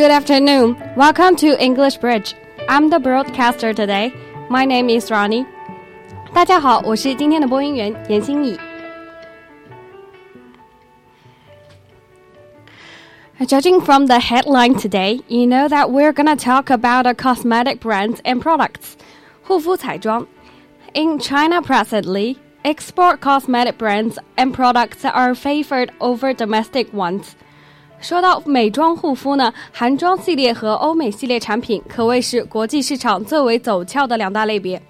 Good afternoon. Welcome to English Bridge. I'm the broadcaster today. My name is Ronnie. 大家好，我是今天的播音员严欣怡。Judging from the headline today, you know that we're gonna talk about a cosmetic brands and products. 护肤彩妆 In China presently, export cosmetic brands and products are favored over domestic ones. 说到美妆护肤呢，韩妆系列和欧美系列产品可谓是国际市场最为走俏的两大类别。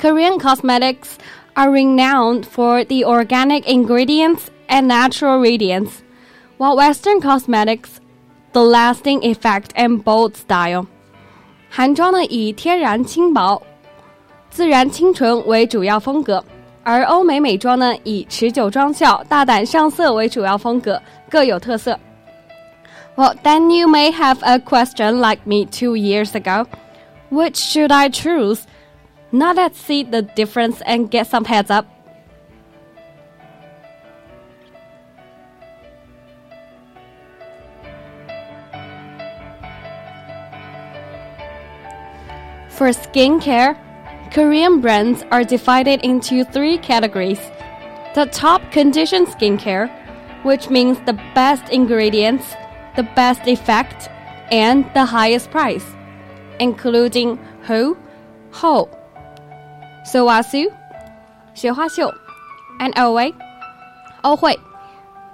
Korean cosmetics are renowned for the organic ingredients and natural radiance, while Western cosmetics, the lasting effect and bold style. 韩妆呢以天然轻薄、自然清纯为主要风格，而欧美美妆呢以持久妆效、大胆上色为主要风格，各有特色。Well, then you may have a question like me two years ago. Which should I choose? Now let's see the difference and get some heads up. For skincare, Korean brands are divided into three categories. The top condition skincare, which means the best ingredients, the best effect, and the highest price, including who, how, Sulwhasoo, 雪花秀, and oe, ohui.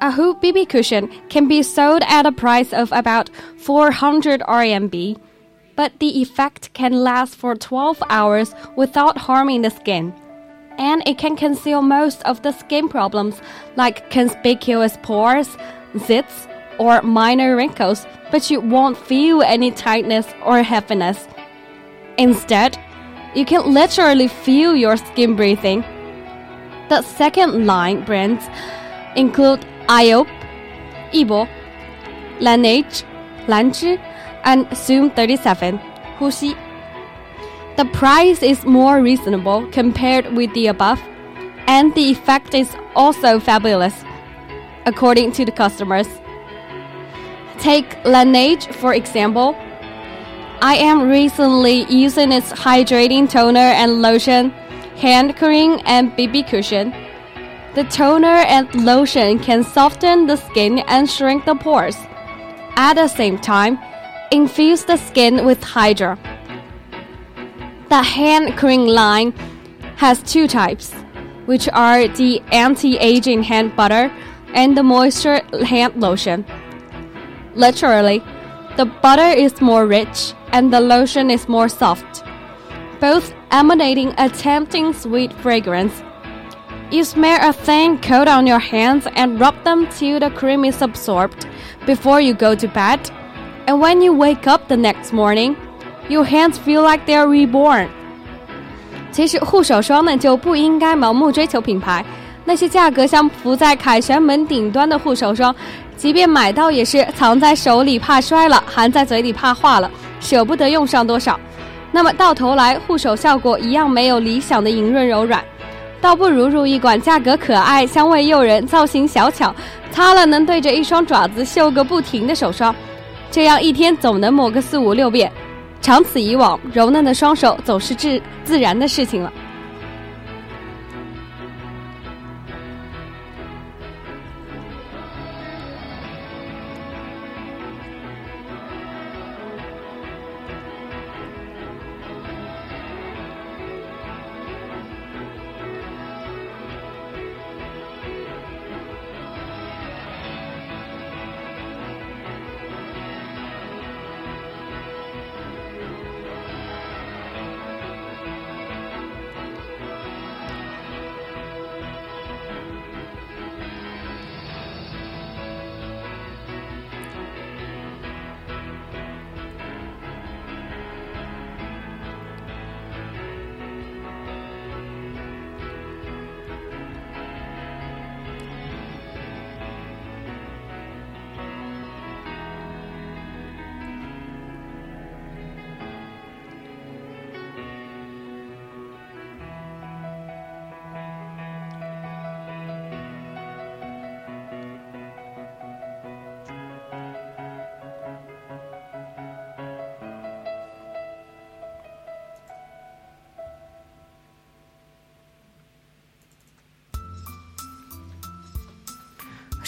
A Hu BB cushion can be sold at a price of about 400 RMB, but the effect can last for 12 hours without harming the skin and it can conceal most of the skin problems like conspicuous pores, zits, or minor wrinkles, but you won't feel any tightness or heaviness. Instead, you can literally feel your skin breathing. The second line brands include IOP, Ibo, Laneige, Lanzhi, and Zoom 37, Huxi. The price is more reasonable compared with the above, and the effect is also fabulous, according to the customers. Take Laneige for example. I am recently using its hydrating toner and lotion, hand cream, and BB cushion. The toner and lotion can soften the skin and shrink the pores. At the same time, infuse the skin with Hydra. The hand cream line has two types, which are the anti aging hand butter and the moisture hand lotion. Literally, the butter is more rich and the lotion is more soft, both emanating a tempting sweet fragrance. You smear a thin coat on your hands and rub them till the cream is absorbed before you go to bed. And when you wake up the next morning, your hands feel like they are reborn. 其实护手霜呢就不应该盲目追求品牌，那些价格像浮在凯旋门顶端的护手霜， 即便买到也是藏在手里怕摔了，含在嘴里怕化了，舍不得用上多少。那么到头来护手效果一样没有理想的莹润柔软，倒不如入一款价格可爱、香味诱人、造型小巧，擦了能对着一双爪子秀个不停的手霜，这样一天总能抹个四五六遍。长此以往，柔嫩的双手总是自自然的事情了。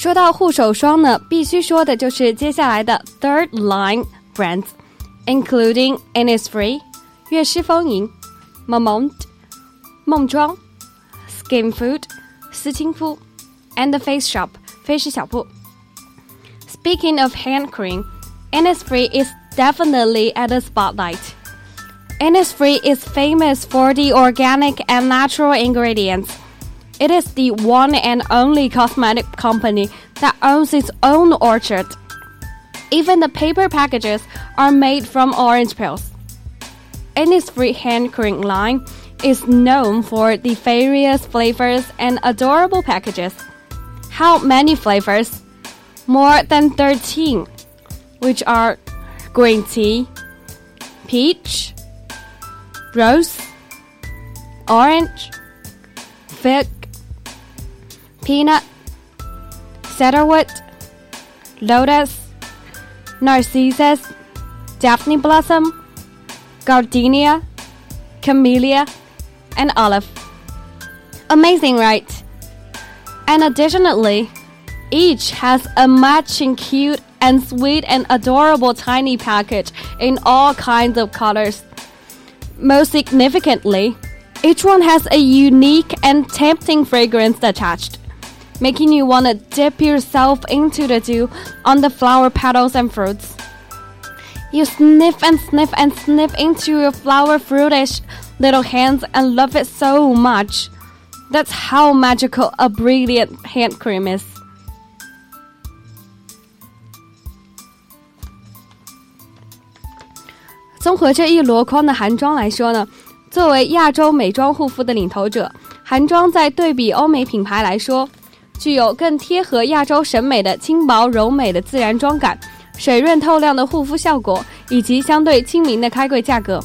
说到护手霜呢，必须说的就是接下来的 third line brands，including Innisfree、悦诗风吟、Moment、梦妆、Skin Food、思亲肤 and the Face Shop 飞诗小铺。Speaking of hand cream, Innisfree is definitely at the spotlight. Innisfree is famous for the organic and natural ingredients it is the one and only cosmetic company that owns its own orchard. Even the paper packages are made from orange peels. Innisfree hand cream line is known for the various flavors and adorable packages. How many flavors? More than 13, which are green tea, peach, rose, orange, fig, peanut, cedarwood, lotus, narcissus, daphne blossom, gardenia, camellia, and olive. Amazing, right? And additionally, each has a matching cute and sweet and adorable tiny package in all kinds of colors. Most significantly, each one has a unique and tempting fragrance attached making you want to dip yourself into the dew on the flower petals and fruits. You sniff and sniff and sniff into your flower fruitish little hands and love it so much. That's how magical a brilliant hand cream is. 具有更贴合亚洲审美的轻薄柔美的自然妆感，水润透亮的护肤效果，以及相对亲民的开柜价格，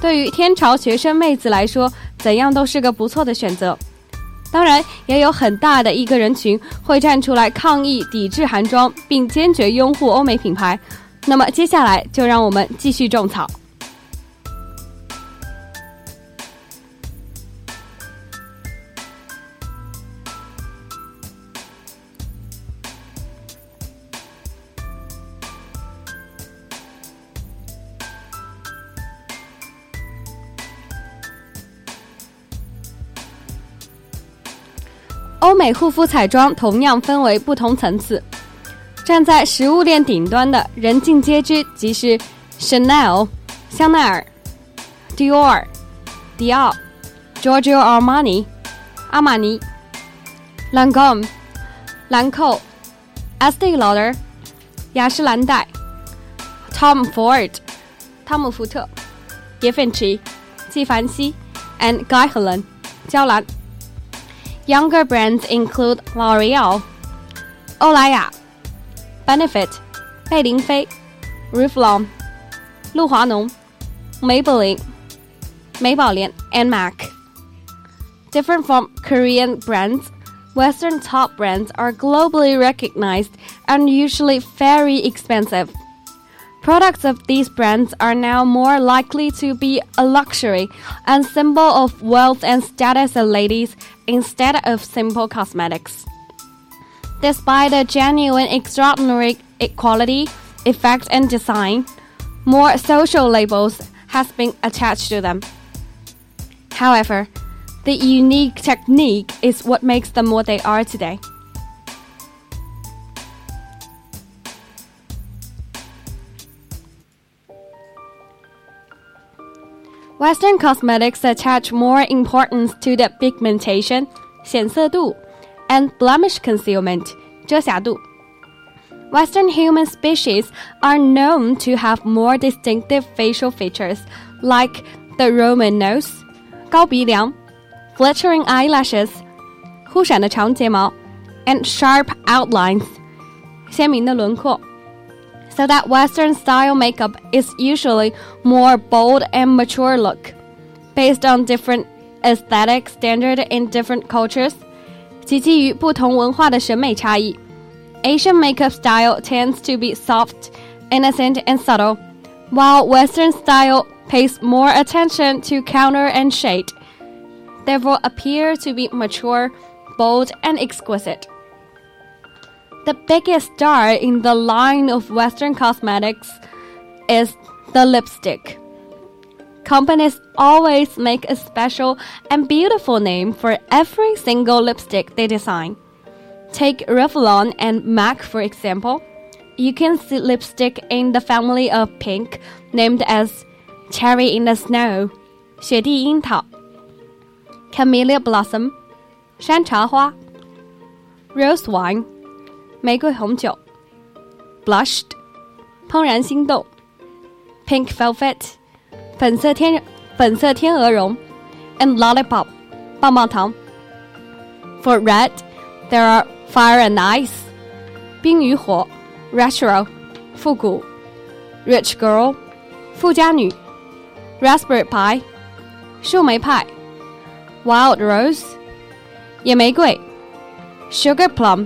对于天朝学生妹子来说，怎样都是个不错的选择。当然，也有很大的一个人群会站出来抗议、抵制韩妆，并坚决拥护欧美品牌。那么，接下来就让我们继续种草。美护肤彩妆同样分为不同层次，站在食物链顶端的人尽皆知，即是 Chanel、香奈儿、Dior、迪奥、Giorgio Armani、阿玛尼、Lancome、兰蔻、Estee Lauder、雅诗兰黛、Tom Ford、汤姆福特、Givenchy、纪梵希 and Guy Helen、娇兰。Younger brands include L'Oreal, Olaya, Benefit, 贝玲妃 Revlon, 露华浓 Maybelline, 美宝莲 and MAC. Different from Korean brands, Western top brands are globally recognized and usually very expensive. Products of these brands are now more likely to be a luxury and symbol of wealth and status of ladies instead of simple cosmetics. Despite the genuine extraordinary quality, effect, and design, more social labels has been attached to them. However, the unique technique is what makes them what they are today. Western cosmetics attach more importance to the pigmentation, 显色度, and blemish concealment, 遮瑕度. Western human species are known to have more distinctive facial features like the Roman nose, 高鼻梁, flattering eyelashes, 忽闪的长睫毛, and sharp outlines, 鲜明的轮廓 so that Western style makeup is usually more bold and mature look, based on different aesthetic standard in different cultures. 其基于不同文化的审美差异，Asian makeup style tends to be soft, innocent, and subtle, while Western style pays more attention to counter and shade, therefore appear to be mature, bold, and exquisite. The biggest star in the line of Western cosmetics is the lipstick. Companies always make a special and beautiful name for every single lipstick they design. Take Revlon and MAC for example. You can see lipstick in the family of pink named as Cherry in the Snow, 雪地樱桃, Camellia Blossom, 山茶花, Rose Wine, 玫瑰红酒, Blushed, 怦然心动, Pink Velvet, 粉色天粉色天鹅绒，and lollipop 棒棒糖。For red, there are fire and ice 冰与火，retro 复古，rich girl 富家女，raspberry pie 树莓派，wild rose 野玫瑰，sugar plum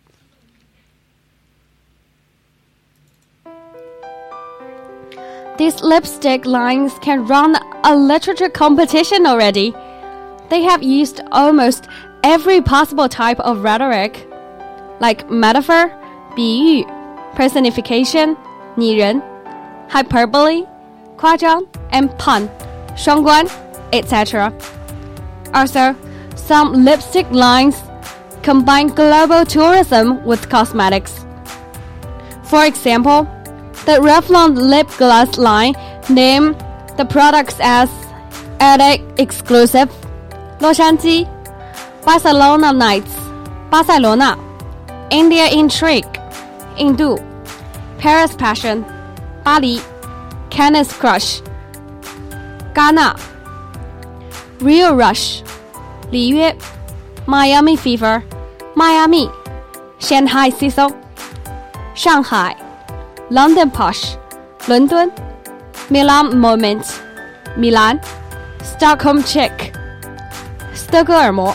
These lipstick lines can run a literature competition already. They have used almost every possible type of rhetoric, like metaphor, 比喻, personification, 拟人, hyperbole, 夸张, and pun, 双关, etc. Also, some lipstick lines combine global tourism with cosmetics. For example, the Revlon lip gloss line named the products as Addict Exclusive, Los Angeles, Barcelona Nights, Barcelona, India Intrigue, Hindu, Paris Passion, Bali, Cannes Crush, Ghana, Rio Rush, Liyue, Miami Fever, Miami, Shanghai Season, Shanghai. London Posh, 伦敦 Milan Moment, 米兰 Stockholm Chick, 斯德哥尔摩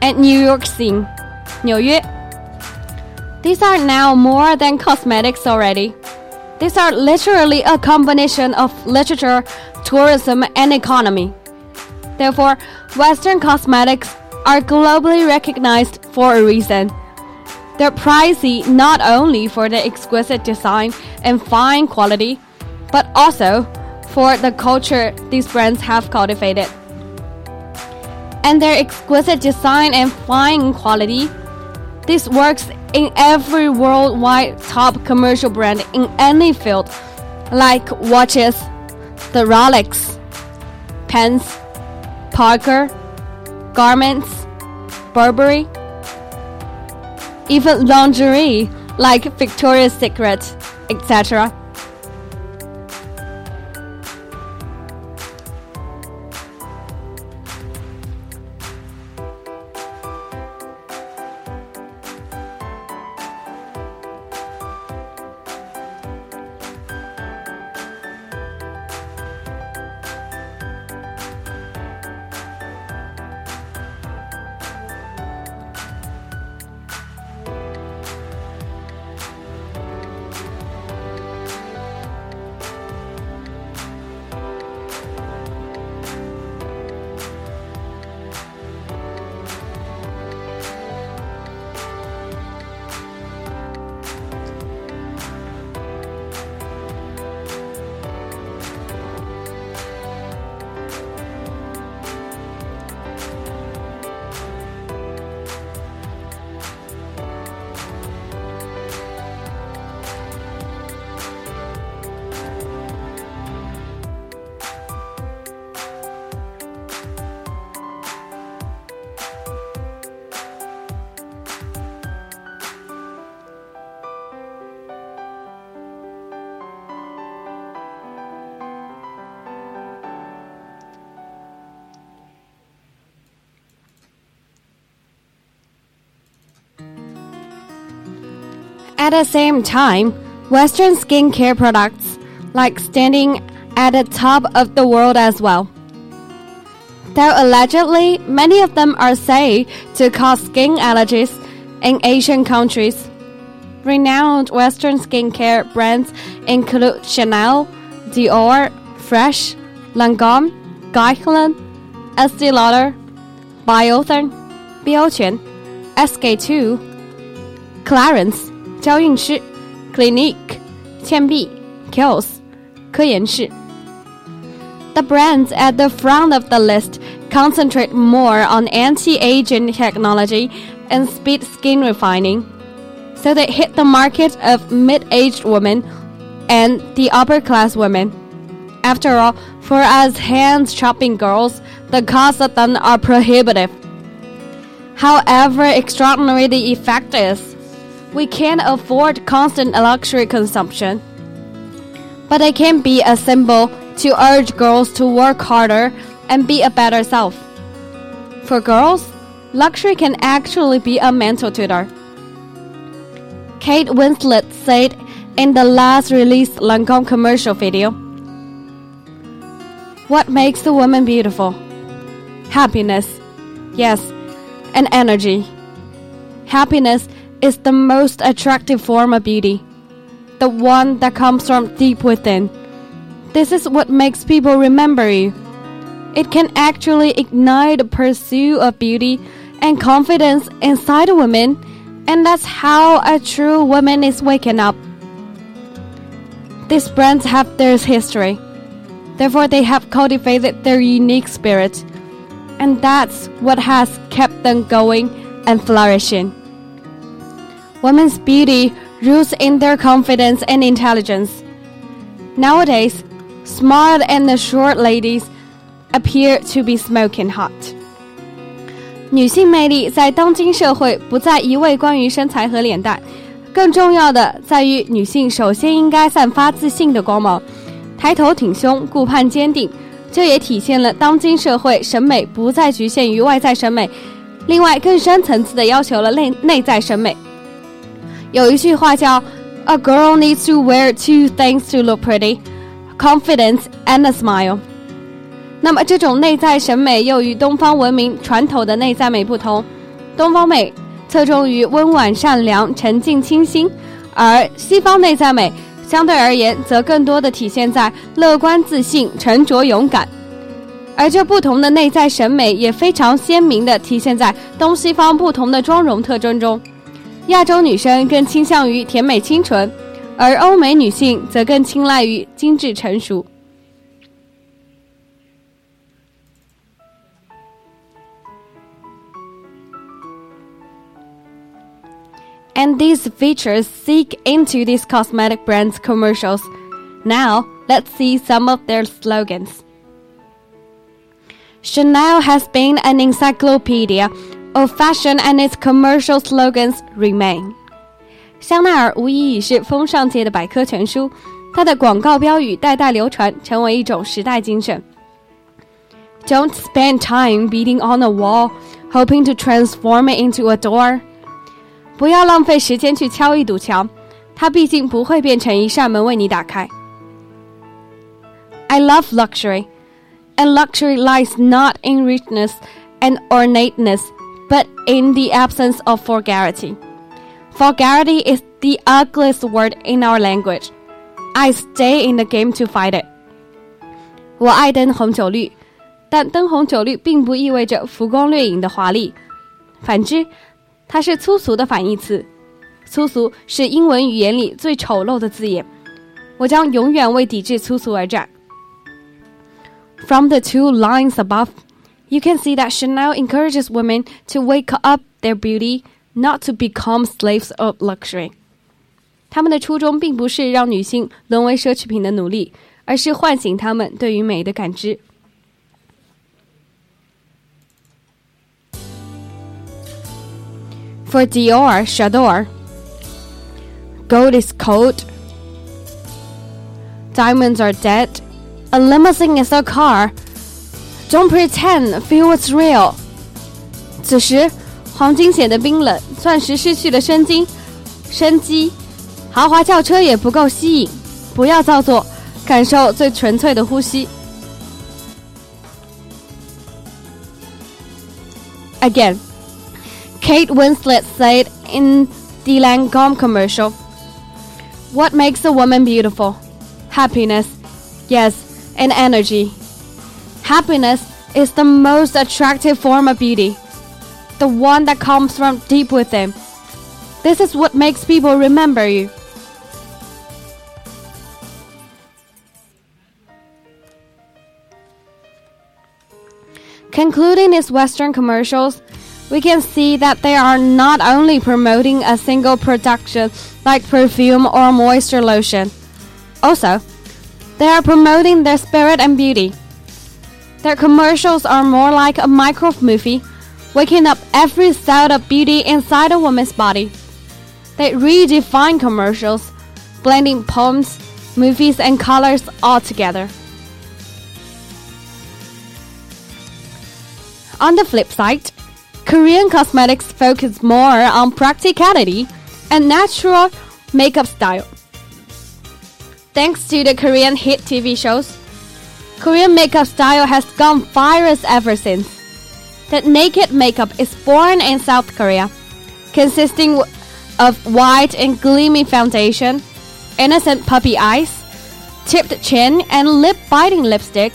and New York Scene, 纽约 These are now more than cosmetics already. These are literally a combination of literature, tourism, and economy. Therefore, Western cosmetics are globally recognized for a reason. They're pricey not only for the exquisite design and fine quality, but also for the culture these brands have cultivated. And their exquisite design and fine quality, this works in every worldwide top commercial brand in any field, like watches, the Rolex, pens, Parker, garments, Burberry, even lingerie like Victoria's Secret, etc. At the same time, Western skincare products like standing at the top of the world as well. Though allegedly many of them are said to cause skin allergies in Asian countries. Renowned Western skincare brands include Chanel, Dior, Fresh, Lancome, Guerlain, Estee Lauder, Biotherm, 标全 SK2, Clarins, 娇韵诗，Clinique，倩碧，Kiehl's，科颜氏。The brands at the front of the list concentrate more on anti-aging technology and speed skin refining, so they hit the market of mid-aged women and the upper-class women. After all, for us hands shopping girls, the costs of them are prohibitive. However extraordinary the effect is, we can't afford constant luxury consumption. But it can be a symbol to urge girls to work harder and be a better self. For girls, luxury can actually be a mental tutor. Kate Winslet said in the last released Lancome commercial video What makes a woman beautiful? Happiness. Yes, and energy. Happiness is the most attractive form of beauty, the one that comes from deep within. This is what makes people remember you. It can actually ignite the pursuit of beauty and confidence inside a woman, and that's how a true woman is waking up. These brands have their history, therefore, they have cultivated their unique spirit, and that's what has kept them going and flourishing. Women's beauty roots in their confidence and intelligence. Nowadays, smart and short ladies appear to be smoking hot. 女性魅力在当今社会不再一味关于身材和脸蛋，更重要的在于女性首先应该散发自信的光芒，抬头挺胸，顾盼坚定。这也体现了当今社会审美不再局限于外在审美，另外更深层次的要求了内内在审美。有一句话叫：“A girl needs to wear two things to look pretty。” confidence and a smile。那么这种内在审美又与东方文明传统的内在美不同，东方美侧重于温婉善良、沉静清新，而西方内在美相对而言则更多的体现在乐观自信、沉着勇敢。而这不同的内在审美也非常鲜明的体现在东西方不同的妆容特征中。亚洲女生更倾向于甜美清纯。而欧美女性则更青睐于精致成熟。And these features seek into these cosmetic brands' commercials. Now, let's see some of their slogans. Chanel has been an encyclopedia of fashion and its commercial slogans remain. 香奈儿无疑已是风尚界的百科全书，它的广告标语代代流传，成为一种时代精神。Don't spend time beating on a wall, hoping to transform it into a door。不要浪费时间去敲一堵墙，它毕竟不会变成一扇门为你打开。I love luxury, and luxury lies not in richness and ornateness, but in the absence of vulgarity. Vulgarity is the ugliest word in our language. I stay in the game to fight it. 我爱灯红酒绿，但灯红酒绿并不意味着浮光掠影的华丽，反之，它是粗俗的反义词。粗俗是英文语言里最丑陋的字眼，我将永远为抵制粗俗而战。From the two lines above, you can see that Chanel encourages women to wake up their beauty, not to become slaves of luxury. 他们的初衷并不是让女性沦为奢侈品的奴隶，而是唤醒她们对于美的感知。For Dior, J'adore, gold is cold, diamonds are dead, a limousine is a car, Don't pretend, feel what's real. 此时。黄金显得冰冷，钻石失去了生机，生机， 豪华轿车也不够吸引，不要造作，感受最纯粹的呼吸。Again, Kate Winslet said in the Lancome commercial, "What makes a woman beautiful? Happiness, yes, and energy. Happiness is the most attractive form of beauty, the one that comes from deep within. This is what makes people remember you." Concluding these Western commercials, we can see that they are not only promoting a single production like perfume or moisture lotion, also, they are promoting their spirit and beauty. Their commercials are more like a micro movie, waking up every cell of beauty inside a woman's body. They redefine commercials, blending poems, movies, and colors all together. On the flip side, Korean cosmetics focus more on practicality and natural makeup style. Thanks to the Korean hit TV shows, Korean makeup style has gone viral ever since. The naked makeup is born in South Korea, consisting of white and gleaming foundation, innocent puppy eyes, tipped chin, and lip biting lipstick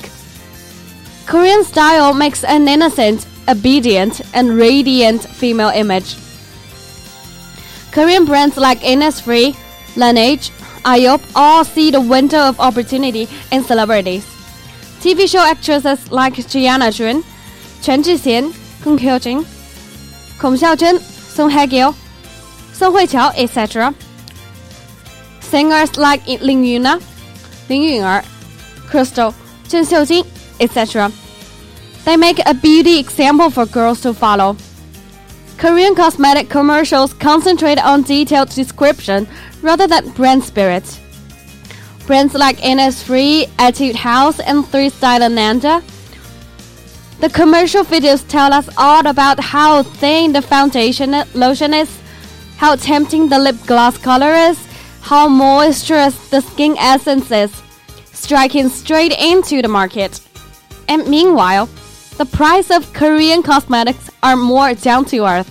Korean style makes an innocent, obedient, and radiant female image. Korean brands like Innisfree, Laneige, Aesop all see the window of opportunity in celebrities. TV show actresses like Gianna Jun, Chen Kong Hyojin, Kong Xiaozhen, Song Hye-kyo, Song Hui-qiao, etc. Singers like Lin Yuna, ah, Lin Yuner, ah, Crystal, Chen Xiujin, etc. They make a beauty example for girls to follow. Korean cosmetic commercials concentrate on detailed description rather than brand spirit. Brands like Innisfree, Etude House, and Three Stylenanda. The commercial videos tell us all about how thin the foundation lotion is, how tempting the lip gloss color is, how moisturous the skin essence is, striking straight into the market. And meanwhile, the price of Korean cosmetics are more down to earth,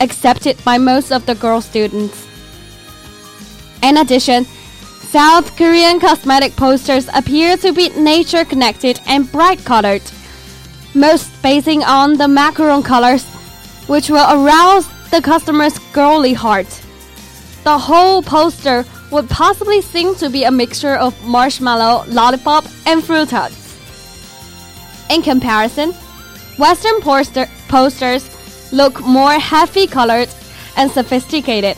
accepted by most of the girl students. In addition, South Korean cosmetic posters appear to be nature connected and bright colored, most basing on the macaron colors, which will arouse the customer's girly heart. The whole poster would possibly seem to be a mixture of marshmallow, lollipop, and fruit hugs. In comparison, Western poster posters look more heavy colored and sophisticated.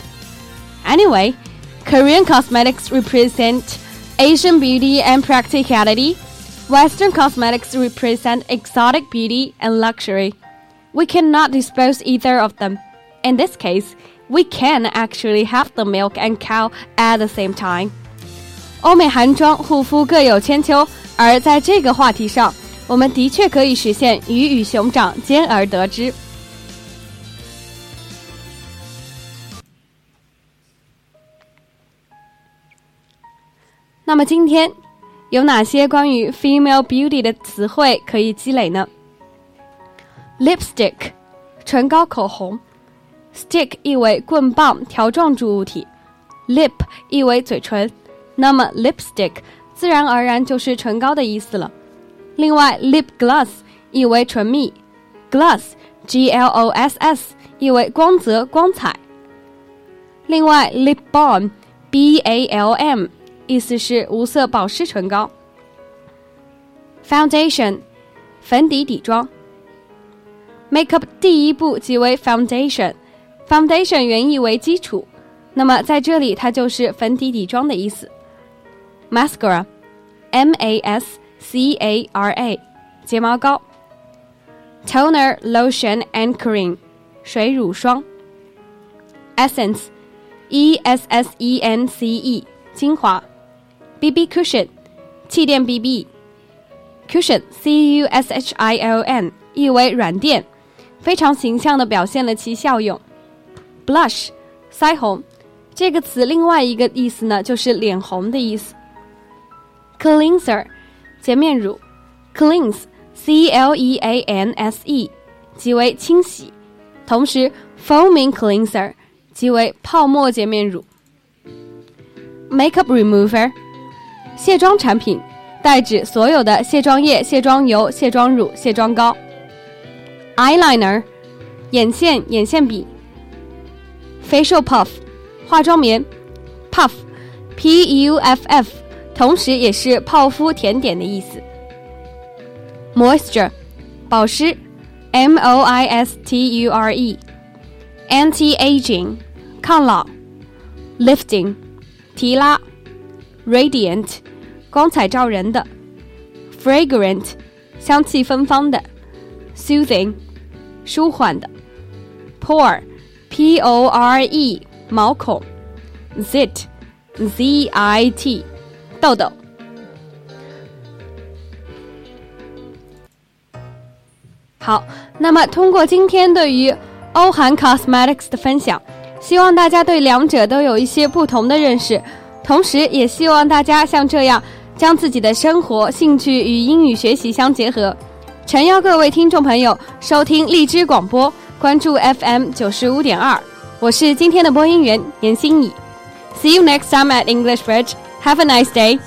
Anyway, Korean cosmetics represent Asian beauty and practicality. Western cosmetics represent exotic beauty and luxury. We cannot dispose either of them. In this case, we can actually have the milk and cow at the same time. 欧美韩妆护肤各有千秋，而在这个话题上。我们的确可以实现鱼与熊掌兼而得之。 那么今天有哪些关于 female beauty 的词汇可以积累呢？lipstick，唇膏、口红；stick 意为棍棒、条状物体；lip 意为嘴唇，那么 lipstick 自然而然就是唇膏的意思了。另外，lip gloss 意为唇蜜，gloss，g l o s s 意为光泽、光彩。另外，lip balm，b a l m 意思是无色保湿唇膏。foundation，粉底底妆。makeup 第一步即为 foundation，foundation 原意为基础，那么在这里它就是粉底底妆的意思。mascara，m a s C A R A，睫毛膏。Toner, lotion and cream，水乳霜。Essence, E S S E N C E，精华。BB cushion，气垫 BB。Cushion, C U S H I O N，意为软垫，非常形象地表现了其效用。Blush，腮红，这个词另外一个意思呢，就是脸红的意思。cleanser，洁面乳，cleanse，c l e a n s e，即为清洗。同时，foaming cleanser，即为泡沫洁面乳。makeup remover，卸妆产品，代指所有的卸妆液、卸妆油、卸妆乳、卸妆膏。eyeliner，眼线、眼线笔。facial puff，化妆棉。puff，p u f f。同时也是泡芙甜点的意思。Moisture，保湿，M O I S T U R E，Anti-aging，抗老，Lifting，提拉，Radiant，光彩照人的，Fragrant，香气芬芳的，Soothing，舒缓的，Pore，P O R E，毛孔，Zit，Z I T。豆豆。好，那么通过今天对于欧韩 Cosmetics 的分享，希望大家对两者都有一些不同的认识，同时也希望大家像这样将自己的生活兴趣与英语学习相结合。诚邀各位听众朋友收听荔枝广播，关注 FM 九十五点二，我是今天的播音员严欣怡。See you next time at English Bridge. Have a nice day.